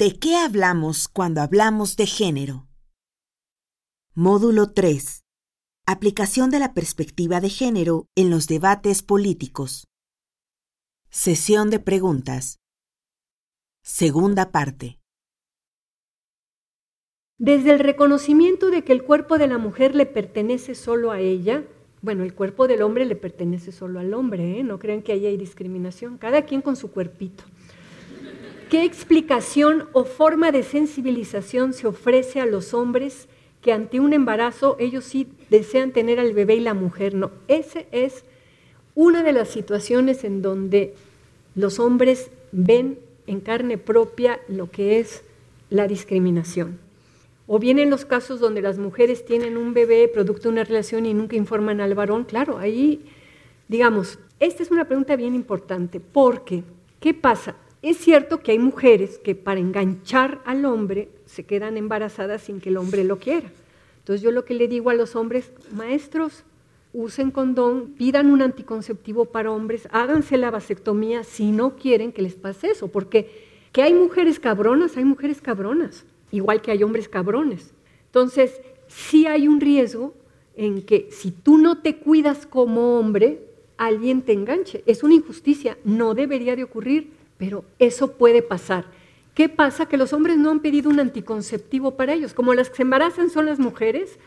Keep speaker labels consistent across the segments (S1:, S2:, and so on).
S1: ¿De qué hablamos cuando hablamos de género? Módulo 3. Aplicación de la perspectiva de género en los debates políticos. Sesión de preguntas. Segunda parte.
S2: Desde el reconocimiento de que el cuerpo de la mujer le pertenece solo a ella, bueno, el cuerpo del hombre le pertenece solo al hombre, ¿eh? no crean que ahí hay discriminación, cada quien con su cuerpito. ¿Qué explicación o forma de sensibilización se ofrece a los hombres que ante un embarazo ellos sí desean tener al bebé y la mujer no. Esa es una de las situaciones en donde los hombres ven en carne propia lo que es la discriminación. O bien en los casos donde las mujeres tienen un bebé producto de una relación y nunca informan al varón, claro, ahí, digamos, esta es una pregunta bien importante, porque, ¿qué pasa? Es cierto que hay mujeres que para enganchar al hombre se quedan embarazadas sin que el hombre lo quiera. Entonces yo lo que le digo a los hombres, maestros, usen condón, pidan un anticonceptivo para hombres, háganse la vasectomía si no quieren que les pase eso, porque que hay mujeres cabronas, hay mujeres cabronas, igual que hay hombres cabrones. Entonces, sí hay un riesgo en que si tú no te cuidas como hombre, alguien te enganche. Es una injusticia, no debería de ocurrir, pero eso puede pasar. ¿Qué pasa? Que los hombres no han pedido un anticonceptivo para ellos. Como las que se embarazan son las mujeres,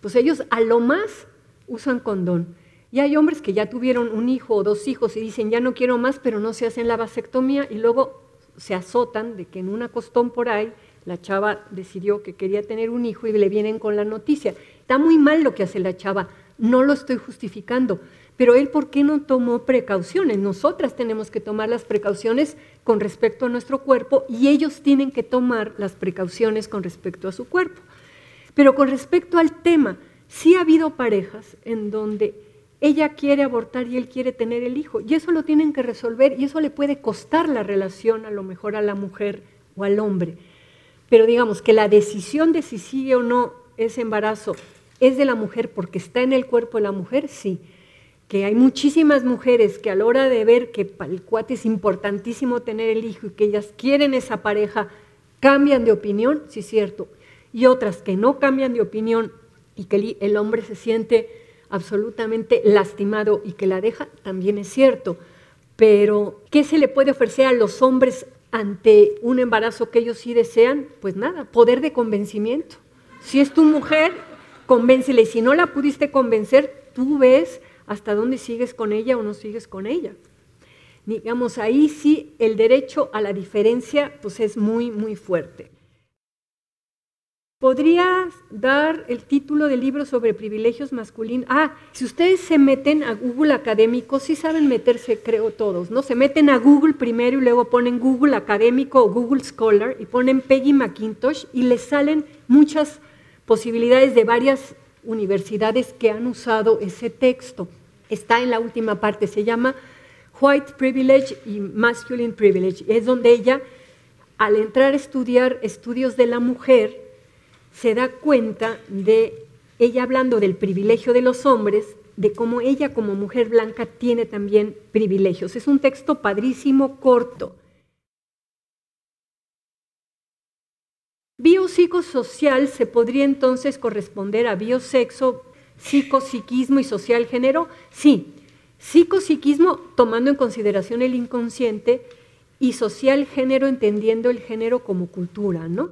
S2: pues ellos a lo más usan condón. Y hay hombres que ya tuvieron un hijo o dos hijos y dicen, ya no quiero más, pero no se hacen la vasectomía y luego se azotan de que en una costón por ahí la chava decidió que quería tener un hijo y le vienen con la noticia. Está muy mal lo que hace la chava, no lo estoy justificando, pero él, ¿por qué no tomó precauciones? Nosotras tenemos que tomar las precauciones con respecto a nuestro cuerpo y ellos tienen que tomar las precauciones con respecto a su cuerpo. Pero con respecto al tema, sí ha habido parejas en donde ella quiere abortar y él quiere tener el hijo. Y eso lo tienen que resolver y eso le puede costar la relación a lo mejor a la mujer o al hombre. Pero digamos que la decisión de si sigue o no ese embarazo es de la mujer porque está en el cuerpo de la mujer, sí que hay muchísimas mujeres que a la hora de ver que para el cuate es importantísimo tener el hijo y que ellas quieren esa pareja, cambian de opinión, sí es cierto, y otras que no cambian de opinión y que el hombre se siente absolutamente lastimado y que la deja, también es cierto. Pero, ¿qué se le puede ofrecer a los hombres ante un embarazo que ellos sí desean? Pues nada, poder de convencimiento. Si es tu mujer, convéncele. Si no la pudiste convencer, tú ves hasta dónde sigues con ella o no sigues con ella. Digamos, ahí sí el derecho a la diferencia pues es muy, muy fuerte. ¿Podrías dar el título del libro sobre privilegios masculinos? Ah, si ustedes se meten a Google académico, sí saben meterse, creo todos, ¿no? Se meten a Google primero y luego ponen Google académico o Google Scholar y ponen Peggy McIntosh y les salen muchas posibilidades de varias universidades que han usado ese texto. Está en la última parte, se llama White Privilege y Masculine Privilege. Es donde ella, al entrar a estudiar estudios de la mujer, se da cuenta de ella hablando del privilegio de los hombres, de cómo ella como mujer blanca tiene también privilegios. Es un texto padrísimo, corto. Biopsicosocial se podría entonces corresponder a biosexo, psicopsiquismo y social género. Sí, psicopsiquismo tomando en consideración el inconsciente y social género entendiendo el género como cultura, ¿no?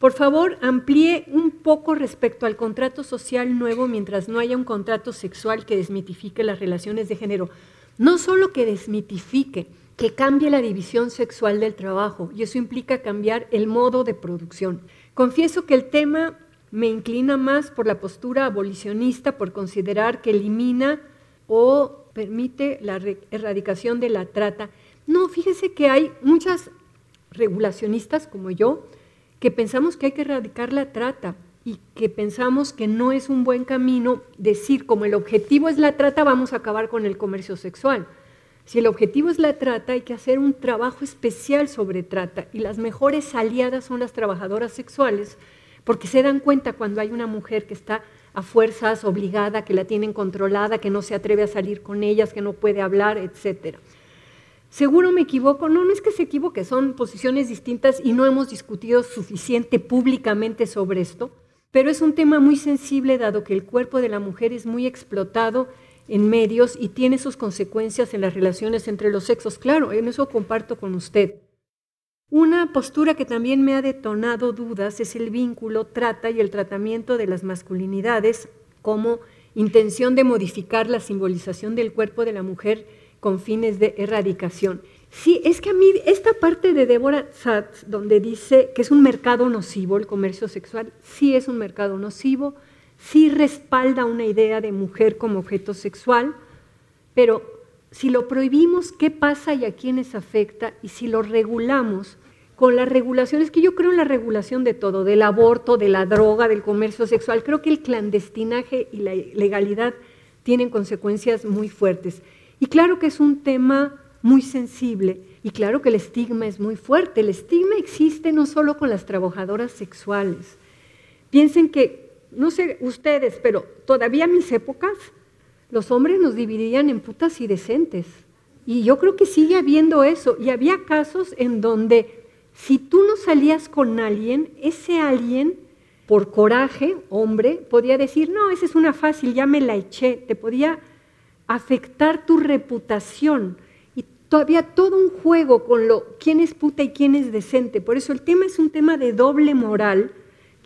S2: Por favor, amplíe un poco respecto al contrato social nuevo mientras no haya un contrato sexual que desmitifique las relaciones de género. No solo que desmitifique, que cambie la división sexual del trabajo y eso implica cambiar el modo de producción. Confieso que el tema me inclina más por la postura abolicionista, por considerar que elimina o permite la erradicación de la trata. No, fíjese que hay muchas regulacionistas como yo que pensamos que hay que erradicar la trata y que pensamos que no es un buen camino decir como el objetivo es la trata, vamos a acabar con el comercio sexual. Si el objetivo es la trata, hay que hacer un trabajo especial sobre trata y las mejores aliadas son las trabajadoras sexuales porque se dan cuenta cuando hay una mujer que está a fuerzas obligada, que la tienen controlada, que no se atreve a salir con ellas, que no puede hablar, etc. Seguro me equivoco, no, no es que se equivoque, son posiciones distintas y no hemos discutido suficiente públicamente sobre esto, pero es un tema muy sensible dado que el cuerpo de la mujer es muy explotado en medios y tiene sus consecuencias en las relaciones entre los sexos. Claro, en eso comparto con usted. Una postura que también me ha detonado dudas es el vínculo, trata y el tratamiento de las masculinidades como intención de modificar la simbolización del cuerpo de la mujer con fines de erradicación. Sí, es que a mí esta parte de Deborah Satz, donde dice que es un mercado nocivo el comercio sexual, sí es un mercado nocivo, sí respalda una idea de mujer como objeto sexual, pero si lo prohibimos, ¿qué pasa y a quiénes afecta? Y si lo regulamos, con las regulaciones, que yo creo en la regulación de todo, del aborto, de la droga, del comercio sexual, creo que el clandestinaje y la legalidad tienen consecuencias muy fuertes. Y claro que es un tema muy sensible y claro que el estigma es muy fuerte. El estigma existe no solo con las trabajadoras sexuales. Piensen que, no sé ustedes, pero todavía en mis épocas los hombres nos dividían en putas y decentes. Y yo creo que sigue habiendo eso. Y había casos en donde si tú no salías con alguien, ese alguien, por coraje, hombre, podía decir, no, esa es una fácil, ya me la eché. Te podía afectar tu reputación. Y todavía todo un juego con lo quién es puta y quién es decente. Por eso el tema es un tema de doble moral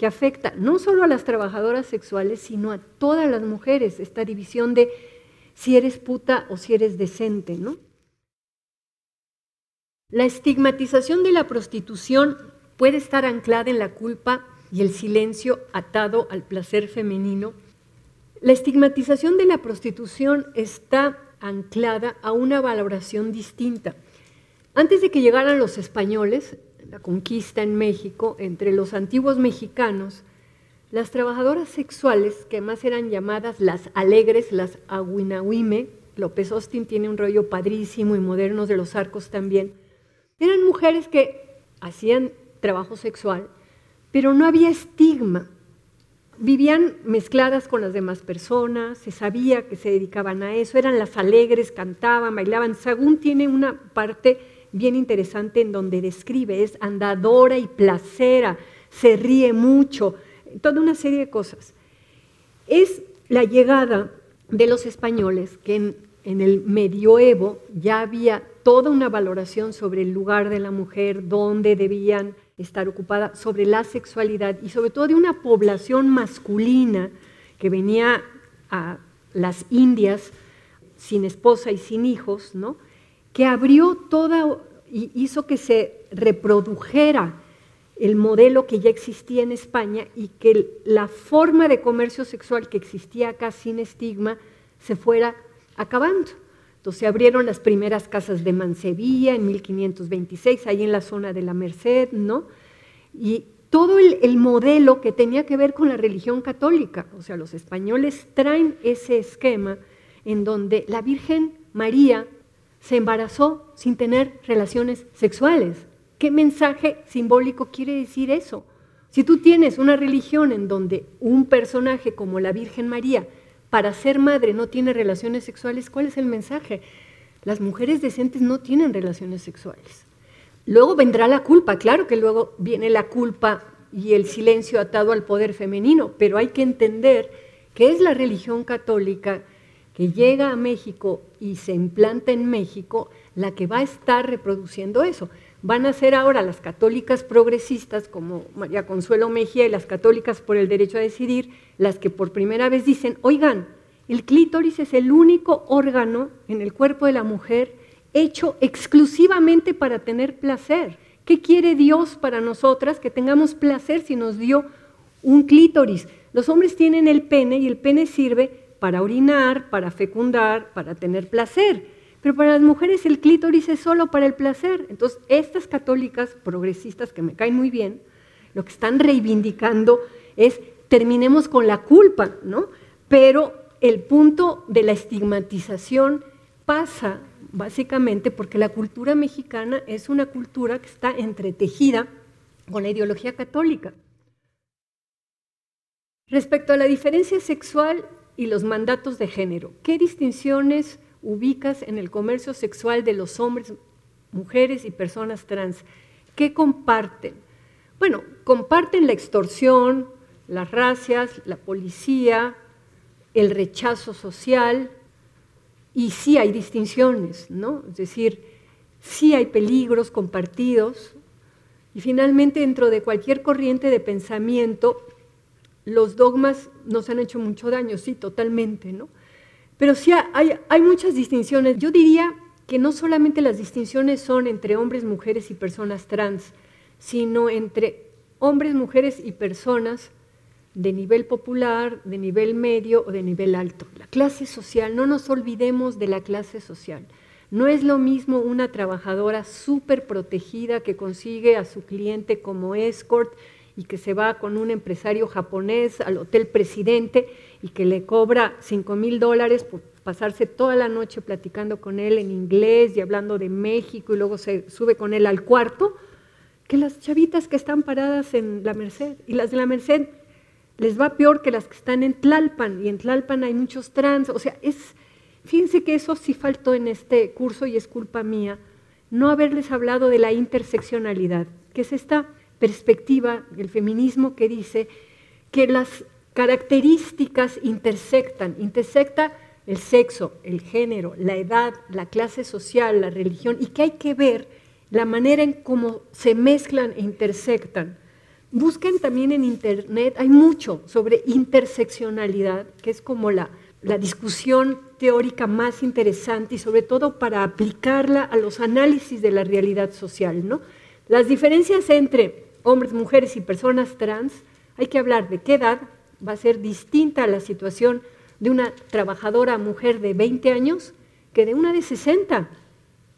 S2: que afecta no solo a las trabajadoras sexuales, sino a todas las mujeres, esta división de si eres puta o si eres decente, ¿no? La estigmatización de la prostitución puede estar anclada en la culpa y el silencio atado al placer femenino la estigmatización de la prostitución está anclada a una valoración distinta. Antes de que llegaran los españoles, la conquista en México, entre los antiguos mexicanos, las trabajadoras sexuales, que más eran llamadas las alegres, las aguinahuime, López Austin tiene un rollo padrísimo y moderno de los arcos también, eran mujeres que hacían trabajo sexual, pero no había estigma vivían mezcladas con las demás personas, se sabía que se dedicaban a eso, eran las alegres, cantaban, bailaban. Sagún tiene una parte bien interesante en donde describe, es andadora y placera, se ríe mucho, toda una serie de cosas. Es la llegada de los españoles que en, el medioevo ya había toda una valoración sobre el lugar de la mujer, dónde debían estar ocupada sobre la sexualidad y sobre todo de una población masculina que venía a las Indias sin esposa y sin hijos, ¿no? Que abrió toda y hizo que se reprodujera el modelo que ya existía en España y que la forma de comercio sexual que existía acá sin estigma se fuera acabando. Entonces se abrieron las primeras casas de Mansevilla en 1526, ahí en la zona de la Merced, ¿no? Y todo el, modelo que tenía que ver con la religión católica, o sea, los españoles traen ese esquema en donde la Virgen María se embarazó sin tener relaciones sexuales. ¿Qué mensaje simbólico quiere decir eso? Si tú tienes una religión en donde un personaje como la Virgen María para ser madre no tiene relaciones sexuales, ¿cuál es el mensaje? Las mujeres decentes no tienen relaciones sexuales. Luego vendrá la culpa, claro que luego viene la culpa y el silencio atado al poder femenino, pero hay que entender que es la religión católica que llega a México y se implanta en México la que va a estar reproduciendo eso. Van a ser ahora las católicas progresistas como María Consuelo Mejía y las católicas por el derecho a decidir las que por primera vez dicen, oigan, el clítoris es el único órgano en el cuerpo de la mujer hecho exclusivamente para tener placer. ¿Qué quiere Dios para nosotras? Que tengamos placer si nos dio un clítoris. Los hombres tienen el pene y el pene sirve para orinar, para fecundar, para tener placer. Pero para las mujeres el clítoris es solo para el placer. Entonces, estas católicas progresistas que me caen muy bien, lo que están reivindicando es terminemos con la culpa, ¿no? Pero el punto de la estigmatización pasa básicamente porque la cultura mexicana es una cultura que está entretejida con la ideología católica. Respecto a la diferencia sexual y los mandatos de género, ¿qué distinciones ubicas en el comercio sexual de los hombres mujeres y personas trans, ¿qué comparten? Bueno, comparten la extorsión, las racias, la policía, el rechazo social, y sí hay distinciones, ¿no? Es decir, sí hay peligros compartidos, y finalmente dentro de cualquier corriente de pensamiento, los dogmas nos han hecho mucho daño, sí, totalmente, ¿no? Pero sí hay, muchas distinciones. Yo diría que no solamente las distinciones son entre hombres, mujeres y personas trans, sino entre hombres, mujeres y personas de nivel popular, de nivel medio o de nivel alto. La clase social, no nos olvidemos de la clase social. No es lo mismo una trabajadora súper protegida que consigue a su cliente como escort y que se va con un empresario japonés al hotel presidente y que le cobra 5 mil dólares por pasarse toda la noche platicando con él en inglés y hablando de México y luego se sube con él al cuarto, que las chavitas que están paradas en la Merced. Y las de la Merced les va peor que las que están en Tlalpan, y en Tlalpan hay muchos trans, o sea, es, fíjense que eso sí faltó en este curso y es culpa mía, no haberles hablado de la interseccionalidad, que es esta perspectiva del feminismo que dice que las características intersectan, intersecta el sexo, el género, la edad, la clase social, la religión, y que hay que ver la manera en cómo se mezclan e intersectan Busquen también en Internet, hay mucho sobre interseccionalidad, que es como la, la discusión teórica más interesante y sobre todo para aplicarla a los análisis de la realidad social. ¿no? Las diferencias entre hombres, mujeres y personas trans, hay que hablar de qué edad va a ser distinta la situación de una trabajadora mujer de 20 años que de una de 60,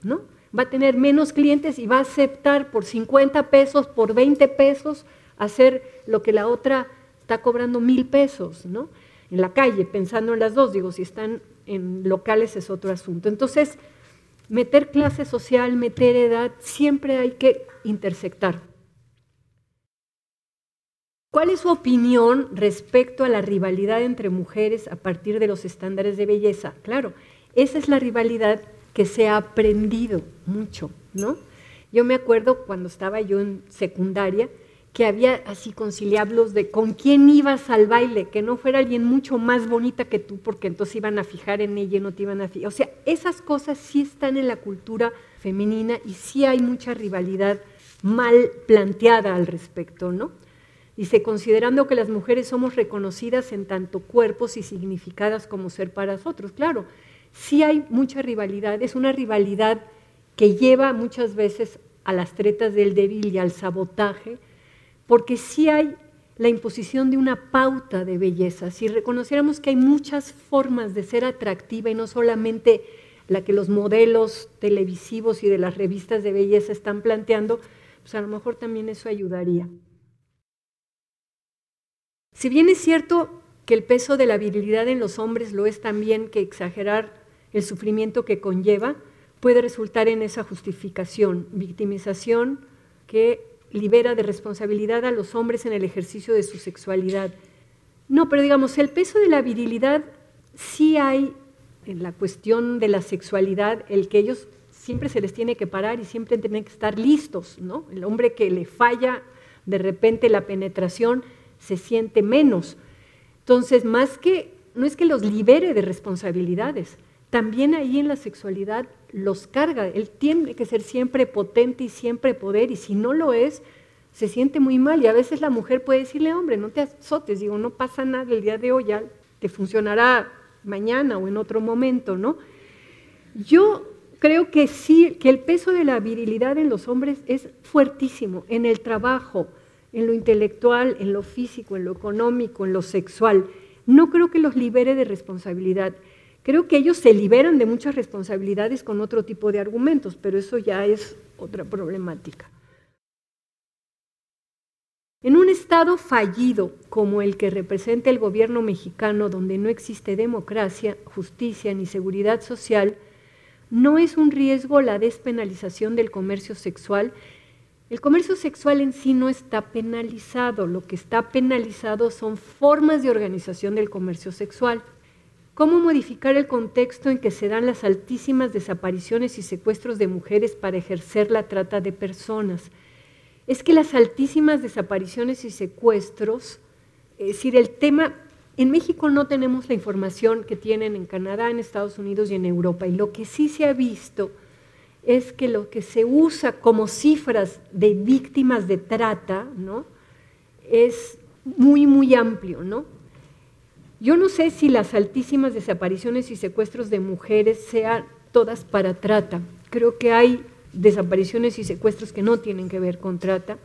S2: ¿no? Va a tener menos clientes y va a aceptar por 50 pesos, por 20 pesos, hacer lo que la otra está cobrando mil pesos, ¿no? En la calle, pensando en las dos, digo, si están en locales es otro asunto. Entonces, meter clase social, meter edad, siempre hay que intersectar. ¿Cuál es su opinión respecto a la rivalidad entre mujeres a partir de los estándares de belleza? Claro, esa es la rivalidad que se ha aprendido mucho, ¿no? Yo me acuerdo cuando estaba yo en secundaria, que había así conciliablos de con quién ibas al baile, que no fuera alguien mucho más bonita que tú, porque entonces iban a fijar en ella y no te iban a fijar. O sea, esas cosas sí están en la cultura femenina y sí hay mucha rivalidad mal planteada al respecto, ¿no? Dice, considerando que las mujeres somos reconocidas en tanto cuerpos y significadas como ser para nosotros. Claro, sí hay mucha rivalidad, es una rivalidad que lleva muchas veces a las tretas del débil y al sabotaje, porque sí hay la imposición de una pauta de belleza. Si reconociéramos que hay muchas formas de ser atractiva y no solamente la que los modelos televisivos y de las revistas de belleza están planteando, pues a lo mejor también eso ayudaría. Si bien es cierto que el peso de la virilidad en los hombres lo es también que exagerar el sufrimiento que conlleva, puede resultar en esa justificación, victimización que libera de responsabilidad a los hombres en el ejercicio de su sexualidad. No, pero digamos, el peso de la virilidad sí hay en la cuestión de la sexualidad, el que ellos siempre se les tiene que parar y siempre tienen que estar listos, ¿no? El hombre que le falla de repente la penetración se siente menos. Entonces, más que, no es que los libere de responsabilidades, también ahí en la sexualidad los carga. Él tiene que ser siempre potente y siempre poder, y si no lo es, se siente muy mal. Y a veces la mujer puede decirle, hombre, no te azotes, digo, no pasa nada el día de hoy, ya te funcionará mañana o en otro momento, ¿no? Yo creo que sí, que el peso de la virilidad en los hombres es fuertísimo, en el trabajo, en lo intelectual, en lo físico, en lo económico, en lo sexual. No creo que los libere de responsabilidad. Creo que ellos se liberan de muchas responsabilidades con otro tipo de argumentos, pero eso ya es otra problemática. En un Estado fallido como el que representa el gobierno mexicano, donde no existe democracia, justicia ni seguridad social, no es un riesgo la despenalización del comercio sexual. El comercio sexual en sí no está penalizado, lo que está penalizado son formas de organización del comercio sexual. ¿Cómo modificar el contexto en que se dan las altísimas desapariciones y secuestros de mujeres para ejercer la trata de personas? Es que las altísimas desapariciones y secuestros, es decir, el tema, en México no tenemos la información que tienen en Canadá, en Estados Unidos y en Europa, y lo que sí se ha visto es que lo que se usa como cifras de víctimas de trata, ¿no? Es muy, muy amplio, ¿no? Yo no sé si las altísimas desapariciones y secuestros de mujeres sean todas para trata. Creo que hay desapariciones y secuestros que no tienen que ver con trata.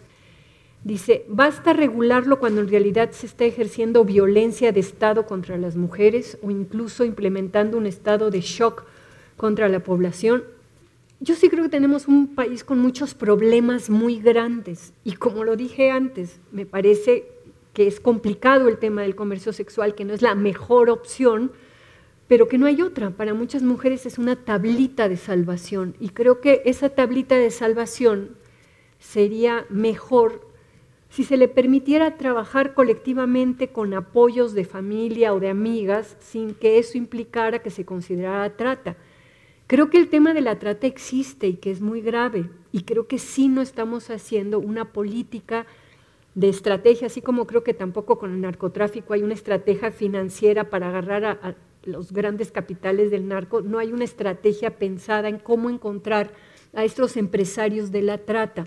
S2: Dice, basta regularlo cuando en realidad se está ejerciendo violencia de Estado contra las mujeres o incluso implementando un estado de shock contra la población. Yo sí creo que tenemos un país con muchos problemas muy grandes y como lo dije antes, me parece que es complicado el tema del comercio sexual, que no es la mejor opción, pero que no hay otra. Para muchas mujeres es una tablita de salvación y creo que esa tablita de salvación sería mejor si se le permitiera trabajar colectivamente con apoyos de familia o de amigas sin que eso implicara que se considerara trata. Creo que el tema de la trata existe y que es muy grave y creo que sí no estamos haciendo una política de estrategia, así como creo que tampoco con el narcotráfico hay una estrategia financiera para agarrar a, los grandes capitales del narco, no hay una estrategia pensada en cómo encontrar a estos empresarios de la trata.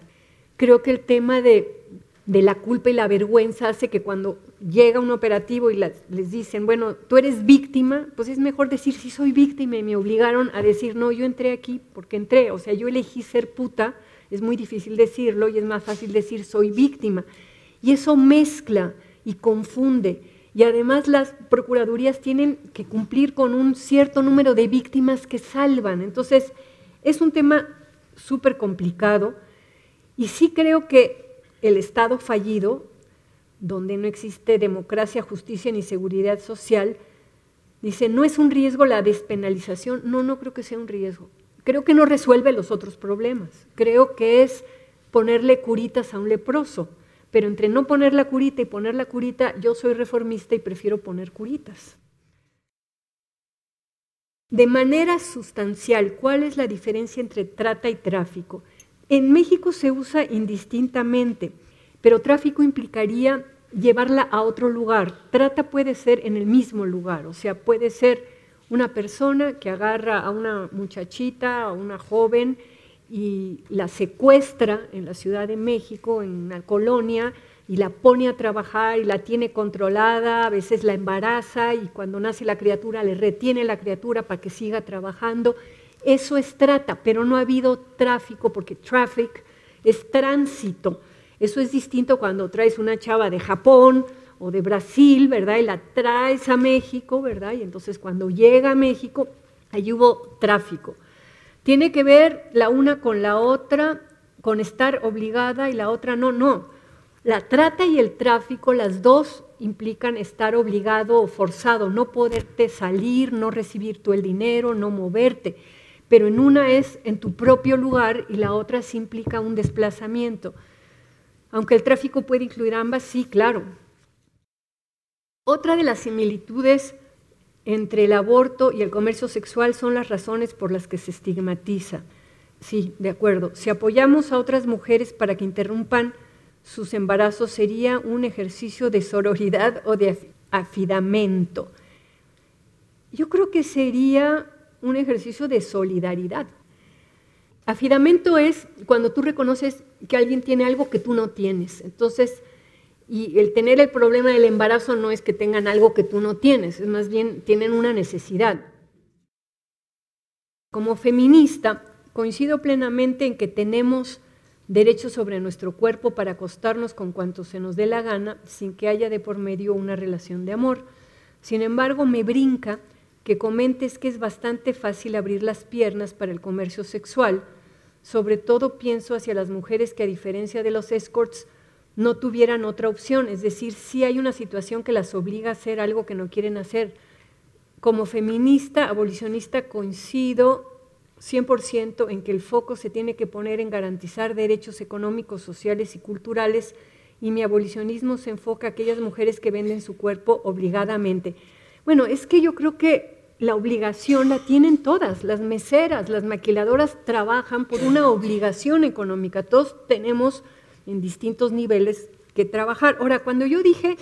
S2: Creo que el tema de, la culpa y la vergüenza hace que cuando llega un operativo y les dicen, bueno, tú eres víctima, pues es mejor decir, sí soy víctima y me obligaron a decir, no, yo entré aquí porque entré, o sea, yo elegí ser puta, es muy difícil decirlo y es más fácil decir soy víctima. Y eso mezcla y confunde. Y además las procuradurías tienen que cumplir con un cierto número de víctimas que salvan. Entonces, es un tema súper complicado. Y sí creo que el Estado fallido, donde no existe democracia, justicia ni seguridad social, dice, no es un riesgo la despenalización. No, no creo que sea un riesgo. Creo que no resuelve los otros problemas. Creo que es ponerle curitas a un leproso pero entre no poner la curita y poner la curita, yo soy reformista y prefiero poner curitas. De manera sustancial, ¿cuál es la diferencia entre trata y tráfico? En México se usa indistintamente, pero tráfico implicaría llevarla a otro lugar. Trata puede ser en el mismo lugar, o sea, puede ser una persona que agarra a una muchachita, a una joven, y la secuestra en la Ciudad de México, en una colonia, y la pone a trabajar y la tiene controlada, a veces la embaraza y cuando nace la criatura le retiene la criatura para que siga trabajando. Eso es trata, pero no ha habido tráfico porque traffic es tránsito. Eso es distinto cuando traes una chava de Japón o de Brasil, ¿verdad? Y la traes a México, ¿verdad? Y entonces cuando llega a México, allí hubo tráfico. Tiene que ver la una con la otra, con estar obligada y la otra no, no. La trata y el tráfico, las dos implican estar obligado o forzado, no poderte salir, no recibir tú el dinero, no moverte. Pero en una es en tu propio lugar y la otra sí implica un desplazamiento. Aunque el tráfico puede incluir ambas, sí, claro. Otra de las similitudes entre el aborto y el comercio sexual son las razones por las que se estigmatiza. Sí, de acuerdo. Si apoyamos a otras mujeres para que interrumpan sus embarazos, sería un ejercicio de sororidad o de afidamento. Yo creo que sería un ejercicio de solidaridad. Afidamento es cuando tú reconoces que alguien tiene algo que tú no tienes. Entonces, y el tener el problema del embarazo no es que tengan algo que tú no tienes, es más bien tienen una necesidad. Como feminista, coincido plenamente en que tenemos derecho sobre nuestro cuerpo para acostarnos con cuanto se nos dé la gana sin que haya de por medio una relación de amor. Sin embargo, me brinca que comentes que es bastante fácil abrir las piernas para el comercio sexual. Sobre todo pienso hacia las mujeres que a diferencia de los escorts no tuvieran otra opción, es decir, si hay una situación que las obliga a hacer algo que no quieren hacer. Como feminista, abolicionista, coincido 100% en que el foco se tiene que poner en garantizar derechos económicos, sociales y culturales, y mi abolicionismo se enfoca a aquellas mujeres que venden su cuerpo obligadamente. Bueno, es que yo creo que la obligación la tienen todas, las meseras, las maquiladoras trabajan por una obligación económica, todos tenemos en distintos niveles que trabajar. Ahora, cuando yo dije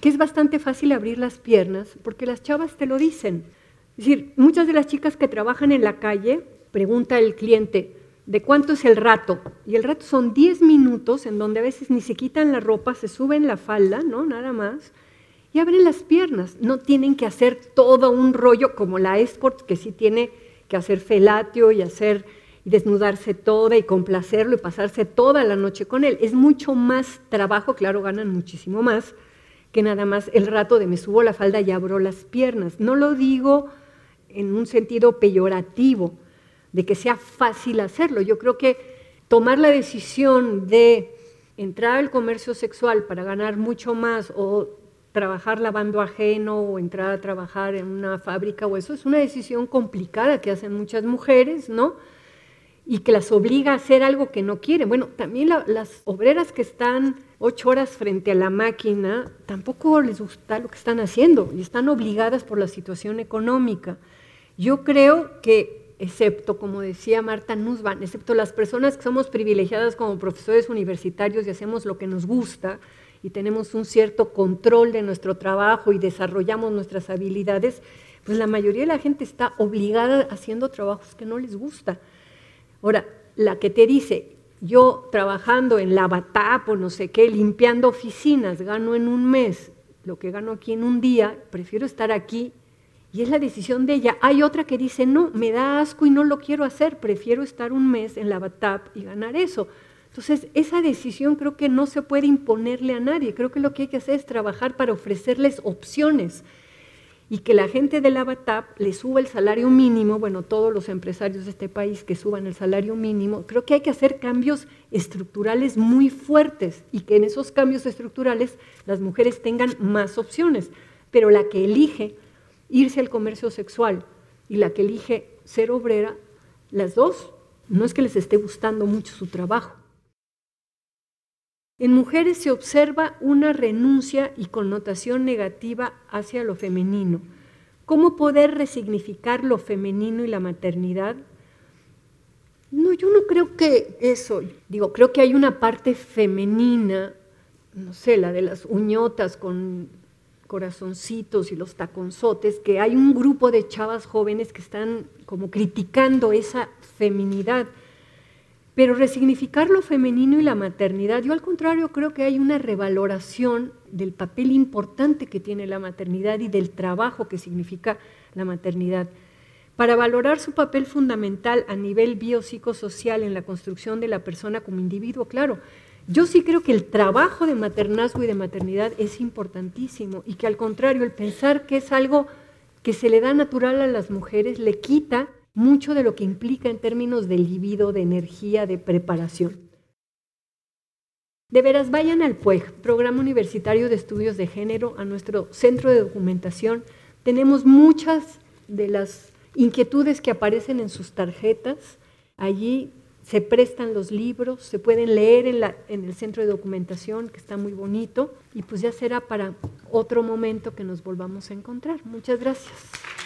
S2: que es bastante fácil abrir las piernas, porque las chavas te lo dicen, es decir, muchas de las chicas que trabajan en la calle, pregunta el cliente, ¿de cuánto es el rato? Y el rato son 10 minutos en donde a veces ni se quitan la ropa, se suben la falda, ¿no? Nada más y abren las piernas. No tienen que hacer todo un rollo como la escort, que sí tiene que hacer felatio y hacer y desnudarse toda y complacerlo y pasarse toda la noche con él. Es mucho más trabajo, claro, ganan muchísimo más que nada más el rato de me subo la falda y abro las piernas. No lo digo en un sentido peyorativo, de que sea fácil hacerlo. Yo creo que tomar la decisión de entrar al comercio sexual para ganar mucho más o trabajar lavando ajeno o entrar a trabajar en una fábrica o eso es una decisión complicada que hacen muchas mujeres, ¿no? Y que las obliga a hacer algo que no quieren. Bueno, también las obreras que están ocho horas frente a la máquina, tampoco les gusta lo que están haciendo y están obligadas por la situación económica. Yo creo que, excepto, como decía Marta Nussbaum, excepto las personas que somos privilegiadas como profesores universitarios y hacemos lo que nos gusta, y tenemos un cierto control de nuestro trabajo y desarrollamos nuestras habilidades, pues la mayoría de la gente está obligada haciendo trabajos que no les gusta. Ahora, la que te dice, yo trabajando en la Batap o no sé qué, limpiando oficinas, gano en un mes lo que gano aquí en un día, prefiero estar aquí y es la decisión de ella. Hay otra que dice, no, me da asco y no lo quiero hacer, prefiero estar un mes en la Batap y ganar eso. Entonces, esa decisión creo que no se puede imponerle a nadie. Creo que lo que hay que hacer es trabajar para ofrecerles opciones y que la gente de la BATAP le suba el salario mínimo, bueno, todos los empresarios de este país que suban el salario mínimo, creo que hay que hacer cambios estructurales muy fuertes y que en esos cambios estructurales las mujeres tengan más opciones, pero la que elige irse al comercio sexual y la que elige ser obrera, las dos, no es que les esté gustando mucho su trabajo, en mujeres se observa una renuncia y connotación negativa hacia lo femenino. ¿Cómo poder resignificar lo femenino y la maternidad? No, yo no creo que eso, digo, creo que hay una parte femenina, no sé, la de las uñotas con corazoncitos y los taconzotes, que hay un grupo de chavas jóvenes que están como criticando esa feminidad. Pero resignificar lo femenino y la maternidad, yo al contrario creo que hay una revaloración del papel importante que tiene la maternidad y del trabajo que significa la maternidad. Para valorar su papel fundamental a nivel biopsicosocial en la construcción de la persona como individuo, claro, yo sí creo que el trabajo de maternazgo y de maternidad es importantísimo y que al contrario, el pensar que es algo que se le da natural a las mujeres le quita mucho de lo que implica en términos de libido, de energía, de preparación. De veras, vayan al PUEG, Programa Universitario de Estudios de Género, a nuestro centro de documentación. Tenemos muchas de las inquietudes que aparecen en sus tarjetas. Allí se prestan los libros, se pueden leer en, en, el centro de documentación, que está muy bonito, y pues ya será para otro momento que nos volvamos a encontrar. Muchas gracias.